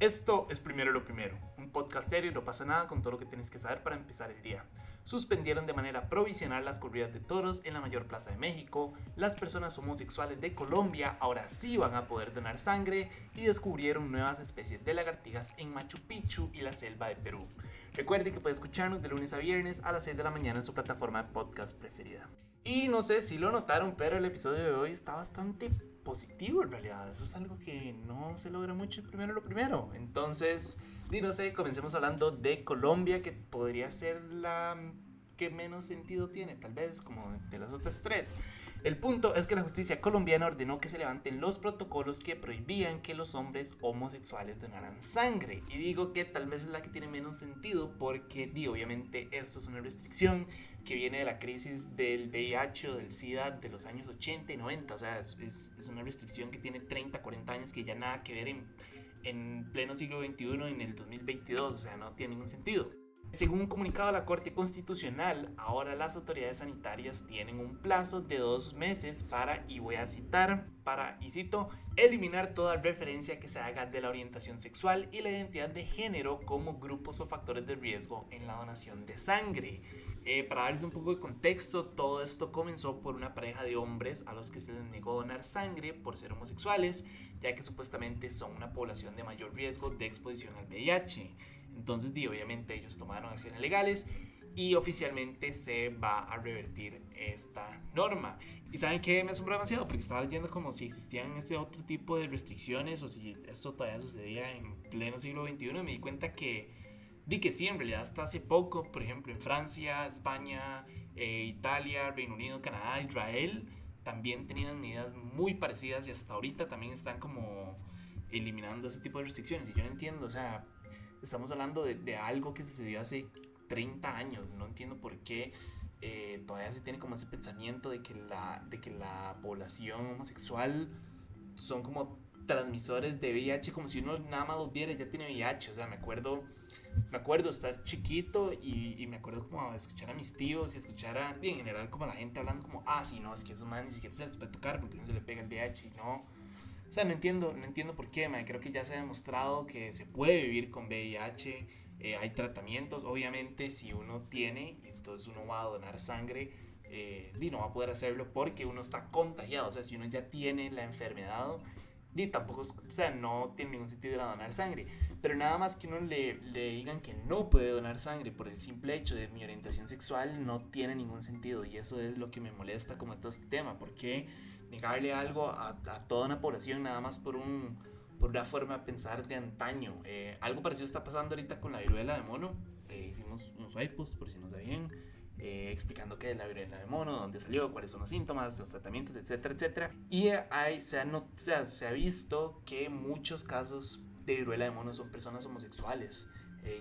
Esto es Primero lo Primero, un podcast y no pasa nada con todo lo que tienes que saber para empezar el día. Suspendieron de manera provisional las corridas de toros en la mayor plaza de México, las personas homosexuales de Colombia ahora sí van a poder donar sangre y descubrieron nuevas especies de lagartijas en Machu Picchu y la selva de Perú. Recuerde que puede escucharnos de lunes a viernes a las 6 de la mañana en su plataforma de podcast preferida. Y no sé si lo notaron, pero el episodio de hoy está bastante positivo en realidad. Eso es algo que no se logra mucho primero lo primero. Entonces, di no sé, comencemos hablando de Colombia, que podría ser la que menos sentido tiene, tal vez como de las otras tres. El punto es que la justicia colombiana ordenó que se levanten los protocolos que prohibían que los hombres homosexuales donaran sangre. Y digo que tal vez es la que tiene menos sentido porque, di, obviamente, esto es una restricción que viene de la crisis del VIH o del SIDA de los años 80 y 90. O sea, es, es, una restricción que tiene 30, 40 años que ya nada que ver en, en pleno siglo XXI en el 2022. O sea, no tiene ningún sentido. Según un comunicado de la Corte Constitucional, ahora las autoridades sanitarias tienen un plazo de dos meses para, y voy a citar, para, y cito, eliminar toda referencia que se haga de la orientación sexual y la identidad de género como grupos o factores de riesgo en la donación de sangre. Eh, para darles un poco de contexto, todo esto comenzó por una pareja de hombres a los que se les negó donar sangre por ser homosexuales, ya que supuestamente son una población de mayor riesgo de exposición al VIH. Entonces, obviamente ellos tomaron acciones legales y oficialmente se va a revertir esta norma. Y saben que me asombró demasiado porque estaba leyendo como si existían ese otro tipo de restricciones o si esto todavía sucedía en pleno siglo XXI. Y me di cuenta que, di que sí, en realidad hasta hace poco, por ejemplo, en Francia, España, eh, Italia, Reino Unido, Canadá, Israel, también tenían medidas muy parecidas y hasta ahorita también están como eliminando ese tipo de restricciones. Y yo no entiendo, o sea, estamos hablando de, de algo que sucedió hace 30 años. No entiendo por qué eh, todavía se tiene como ese pensamiento de que, la, de que la población homosexual son como transmisores de VIH, como si uno nada más los viera ya tiene VIH. O sea, me acuerdo, me acuerdo estar chiquito y, me acuerdo como escuchar a mis tíos y escuchar a, en general, como la gente hablando como, ah, sí, no, es que esos man ni siquiera se les puede tocar porque no se le pega el VIH y no o sea, no entiendo, no entiendo por qué, man. Creo que ya se ha demostrado que se puede vivir con VIH. Eh, hay tratamientos, obviamente, si uno tiene, entonces uno va a donar sangre, eh, y no va a poder hacerlo porque uno está contagiado. O sea, si uno ya tiene la enfermedad, y tampoco, o sea, no tiene ningún sentido ir a donar sangre. Pero nada más que uno le, le digan que no puede donar sangre por el simple hecho de mi orientación sexual, no tiene ningún sentido. Y eso es lo que me molesta como todo este tema. Porque negarle algo a, toda una población nada más por, un, por una forma de pensar de antaño. Eh, algo parecido está pasando ahorita con la viruela de mono. Eh, hicimos unos posts, por si no sabían, eh, explicando qué es la viruela de mono, dónde salió, cuáles son los síntomas, los tratamientos, etcétera, etcétera. Y hay, se, ha no, se ha visto que muchos casos de viruela de mono son personas homosexuales.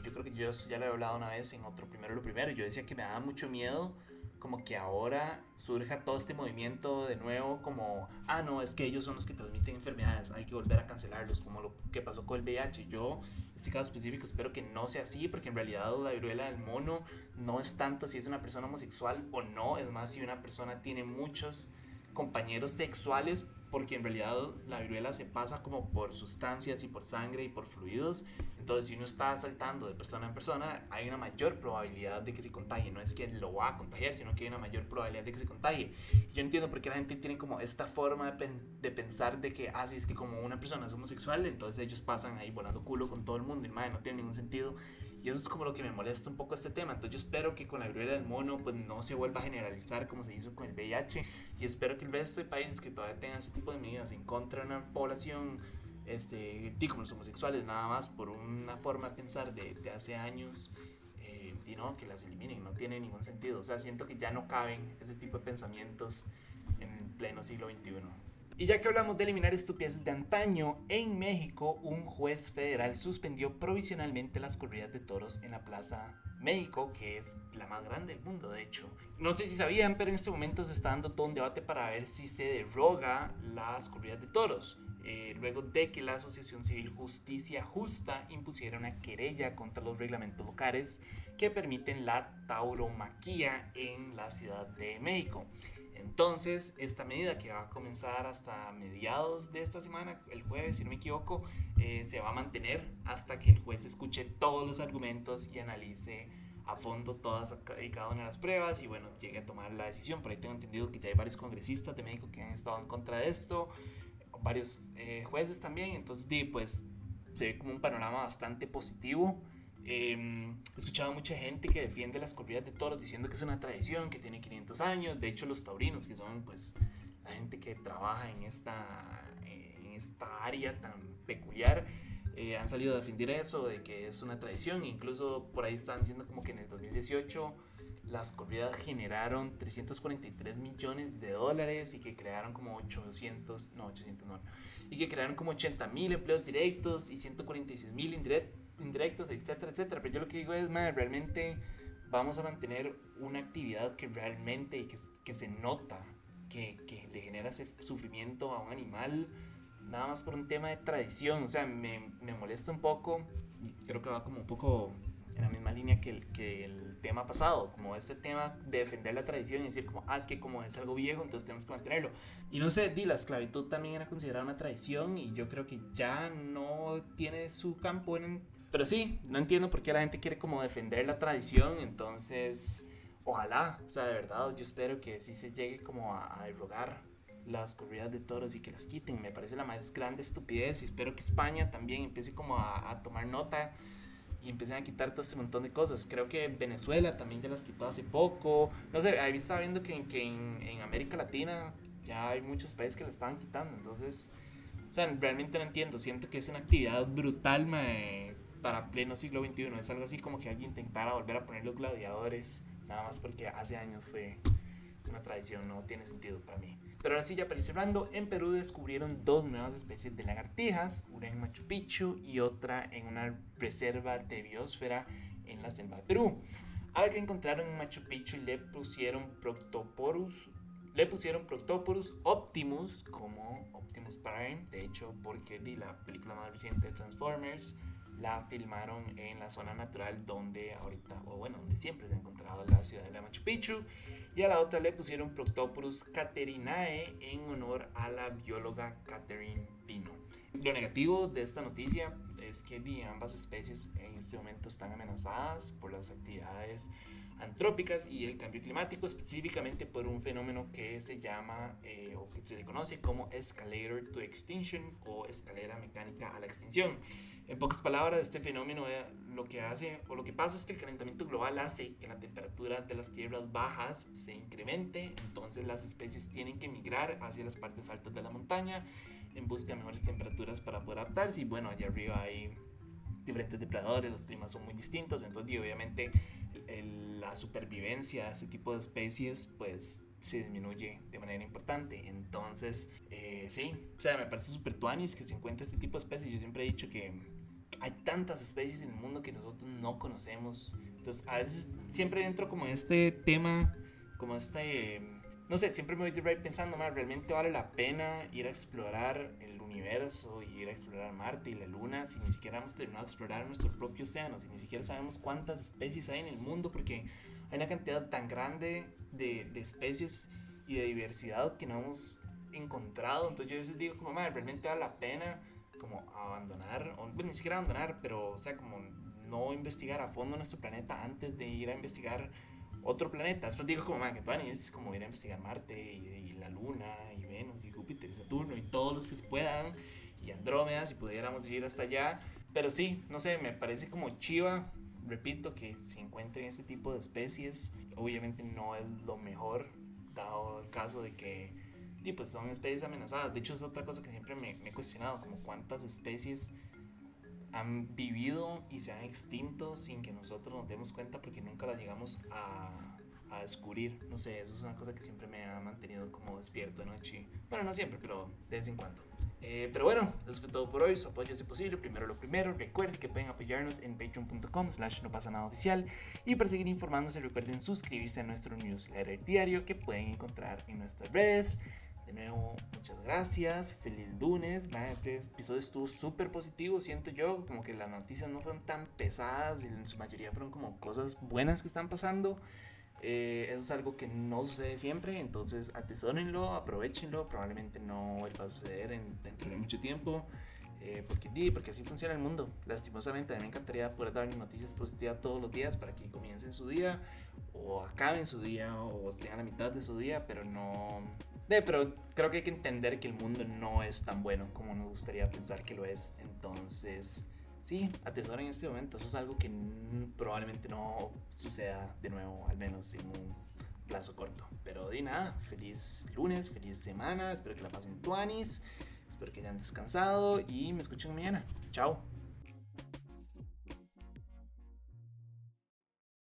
yo creo que yo ya lo he hablado una vez en otro primero lo primero. Yo decía que me daba mucho miedo como que ahora surja todo este movimiento de nuevo como, ah, no, es que ellos son los que transmiten enfermedades, hay que volver a cancelarlos, como lo que pasó con el VIH. Yo, este caso específico, espero que no sea así, porque en realidad la viruela del mono no es tanto si es una persona homosexual o no, es más si una persona tiene muchos compañeros sexuales porque en realidad la viruela se pasa como por sustancias y por sangre y por fluidos. Entonces, si uno está saltando de persona en persona, hay una mayor probabilidad de que se contagie. No es que lo va a contagiar, sino que hay una mayor probabilidad de que se contagie. yo entiendo por qué la gente tiene como esta forma de, pensar de que, ah, sí, es que como una persona es homosexual, entonces ellos pasan ahí volando culo con todo el mundo y madre, no tiene ningún sentido. Y eso es como lo que me molesta un poco este tema. Entonces yo espero que con la viruela del mono pues no se vuelva a generalizar como se hizo con el VIH. Y espero que el resto de países que todavía tengan ese tipo de medidas en contra de una población este, como los homosexuales, nada más por una forma de pensar de, de hace años, eh, y no, que las eliminen, no tiene ningún sentido. O sea, siento que ya no caben ese tipo de pensamientos en pleno siglo XXI. Y ya que hablamos de eliminar estupideces de antaño, en México un juez federal suspendió provisionalmente las corridas de toros en la Plaza México, que es la más grande del mundo, de hecho. No sé si sabían, pero en este momento se está dando todo un debate para ver si se deroga las corridas de toros. Eh, luego de que la Asociación Civil Justicia Justa impusiera una querella contra los reglamentos locales que permiten la tauromaquia en la Ciudad de México. Entonces, esta medida que va a comenzar hasta mediados de esta semana, el jueves, si no me equivoco, eh, se va a mantener hasta que el juez escuche todos los argumentos y analice a fondo todas y cada una de las pruebas y bueno, llegue a tomar la decisión. Por ahí tengo entendido que ya hay varios congresistas de México que han estado en contra de esto, varios eh, jueces también, entonces di, pues se ve como un panorama bastante positivo. Em, he escuchado mucha gente que defiende las corridas de toros diciendo que es una tradición que tiene 500 años. De hecho, los taurinos, que son pues la gente que trabaja en esta, en esta área tan peculiar, eh, han salido a defender eso, de que es una tradición. Incluso por ahí están diciendo como que en el 2018 las corridas generaron 343 millones de dólares y que crearon como 800, no, 800 no, y que crearon como 80 mil empleos directos y 146 mil indirectos, etcétera, etcétera. Pero yo lo que digo es, madre, realmente vamos a mantener una actividad que realmente que, que se nota que, que, le genera ese sufrimiento a un animal, nada más por un tema de tradición. O sea, me, me molesta un poco, y creo que va como un poco en la misma línea que el, que el tema pasado, como ese tema de defender la tradición y decir como, ah, es que como es algo viejo, entonces tenemos que mantenerlo. Y no sé, di, la esclavitud también era considerada una tradición y yo creo que ya no tiene su campo en... Pero sí, no entiendo por qué la gente quiere como defender la tradición, entonces, ojalá, o sea, de verdad, yo espero que sí se llegue como a, a las corridas de toros y que las quiten. Me parece la más grande estupidez y espero que España también empiece como a, a tomar nota y empiecen a quitar todo ese montón de cosas. Creo que Venezuela también ya las quitó hace poco. No sé, ahí estaba viendo que, que en, en, América Latina ya hay muchos países que la estaban quitando. Entonces, o sea, realmente no entiendo. Siento que es una actividad brutal para pleno siglo XXI. Es algo así como que alguien intentara volver a poner los gladiadores, nada más porque hace años fue una tradición, no tiene sentido para mí. Pero ahora sí, ya para ir cerrando, en Perú descubrieron dos nuevas especies de lagartijas, una en Machu Picchu y otra en una reserva de biosfera en la selva de Perú. A la que encontraron en Machu Picchu le pusieron Proctoporus, le pusieron Proctoporus optimus como Optimus Prime, de hecho porque di la película más reciente de Transformers la filmaron en la zona natural donde ahorita, o bueno, donde siempre se ha encontrado la ciudad de la Machu Picchu. Y a la otra le pusieron Proctopurus caterinae en honor a la bióloga Catherine Pino. Lo negativo de esta noticia es que ambas especies en este momento están amenazadas por las actividades antrópicas y el cambio climático, específicamente por un fenómeno que se llama eh, o que se le conoce como escalator to extinction o escalera mecánica a la extinción. En pocas palabras, este fenómeno eh, lo que hace o lo que pasa es que el calentamiento global hace que la temperatura de las tierras bajas se incremente, entonces las especies tienen que migrar hacia las partes altas de la montaña en busca de mejores temperaturas para poder adaptarse y bueno, allá arriba hay diferentes depredadores, los climas son muy distintos, entonces obviamente la supervivencia de ese tipo de especies pues se disminuye de manera importante. Entonces, eh, sí, o sea, me parece súper tuanis que se encuentre este tipo de especies. Yo siempre he dicho que hay tantas especies en el mundo que nosotros no conocemos. Entonces, a veces siempre entro como este tema, como este, no sé, siempre me voy pensando, más realmente vale la pena ir a explorar el universo y ir a explorar Marte y la Luna si ni siquiera hemos terminado de explorar nuestro propio océano, si ni siquiera sabemos cuántas especies hay en el mundo, porque hay una cantidad tan grande de, de especies y de diversidad que no hemos encontrado. Entonces yo a veces digo como, madre, realmente vale la pena como abandonar, o ni siquiera abandonar, pero o sea, como no investigar a fondo nuestro planeta antes de ir a investigar otro planeta. Después digo como, que es como ir a investigar Marte y, la Luna y Venus y Júpiter y Saturno y todos los que se puedan y Andrómeda si pudiéramos ir hasta allá. Pero sí, no sé, me parece como chiva repito, que se encuentren este tipo de especies, obviamente no es lo mejor, dado el caso de que y pues son especies amenazadas. De hecho, es otra cosa que siempre me, he cuestionado, como cuántas especies han vivido y se han extinto sin que nosotros nos demos cuenta porque nunca las llegamos a, a descubrir. No sé, eso es una cosa que siempre me ha mantenido como despierto de noche. Bueno, no siempre, pero de vez en cuando. Eh, pero bueno, eso fue todo por hoy. Su apoyo es posible. Primero lo primero. Recuerden que pueden apoyarnos en patreon.com slash no pasa nada oficial. Y para seguir informándose recuerden suscribirse a nuestro newsletter diario que pueden encontrar en nuestras redes. De nuevo, muchas gracias. Feliz lunes. Este episodio estuvo súper positivo, siento yo. Como que las noticias no fueron tan pesadas y en su mayoría fueron como cosas buenas que están pasando. Eh, eso es algo que no sucede siempre, entonces atesórenlo, aprovechenlo, probablemente no vuelva a suceder en, dentro de mucho tiempo. Eh, porque, porque así funciona el mundo. Lastimosamente, a mí me encantaría poder dar noticias positivas todos los días para que comiencen su día, o acaben su día, o estén a la mitad de su día, pero no. De, pero creo que hay que entender que el mundo no es tan bueno como nos gustaría pensar que lo es. Entonces, sí, atesoren en este momento. Eso es algo que probablemente no suceda de nuevo, al menos en un plazo corto. Pero de nada, feliz lunes, feliz semana, espero que la pasen tuanis. Espero que hayan descansado y me escuchen mañana. Chao.